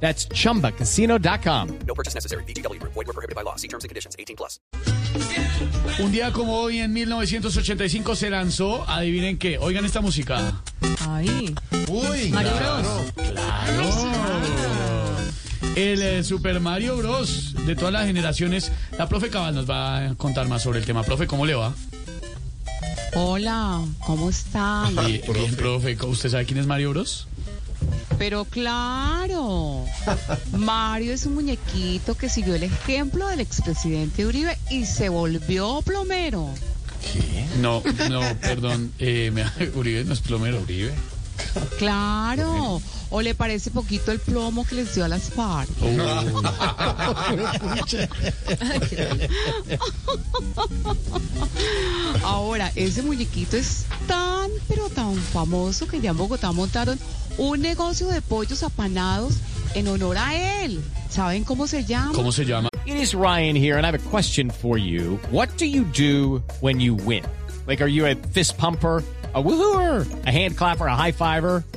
That's chumbacasino.com. No purchase necessary. BGW. Void were prohibited by law. See terms and conditions. 18 plus. Un día como hoy, en 1985, se lanzó, adivinen qué, oigan esta música. Ay, Uy, Mario Bros. El eh, Super Mario Bros. de todas las generaciones. La profe Cabal nos va a contar más sobre el tema. Profe, ¿cómo le va? Hola, ¿cómo están? Bien, bien, profe. ¿Usted sabe quién es Mario Bros? Pero claro, Mario es un muñequito que siguió el ejemplo del expresidente Uribe y se volvió plomero. No, no, perdón. Eh, me- Uribe no es plomero, Uribe. Claro, o le parece poquito el plomo que les dio a las FARC. Ahora, ese muñequito es tan, pero tan famoso que ya en Bogotá montaron un negocio de pollos apanados en honor a él. ¿Saben cómo se llama? ¿Cómo se llama? It is Ryan here, and I have a question for you. What do you do when you win? Like, are you a fist pumper? A woohooer, a hand clapper, a high fiver.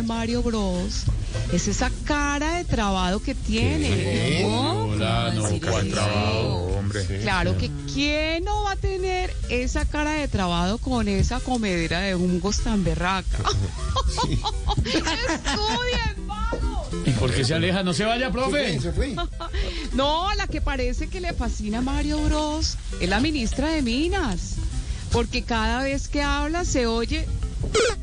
Mario Bros es esa cara de trabado que tiene. ¿no? Hola, no, ¿cuál trabajo? hombre. Claro que quién no va a tener esa cara de trabado con esa comedera de hongos tan berraca. Estudien. ¿Y por qué se aleja? No se vaya, profe. Se fue. No, la que parece que le fascina a Mario Bros es la ministra de Minas. Porque cada vez que habla se oye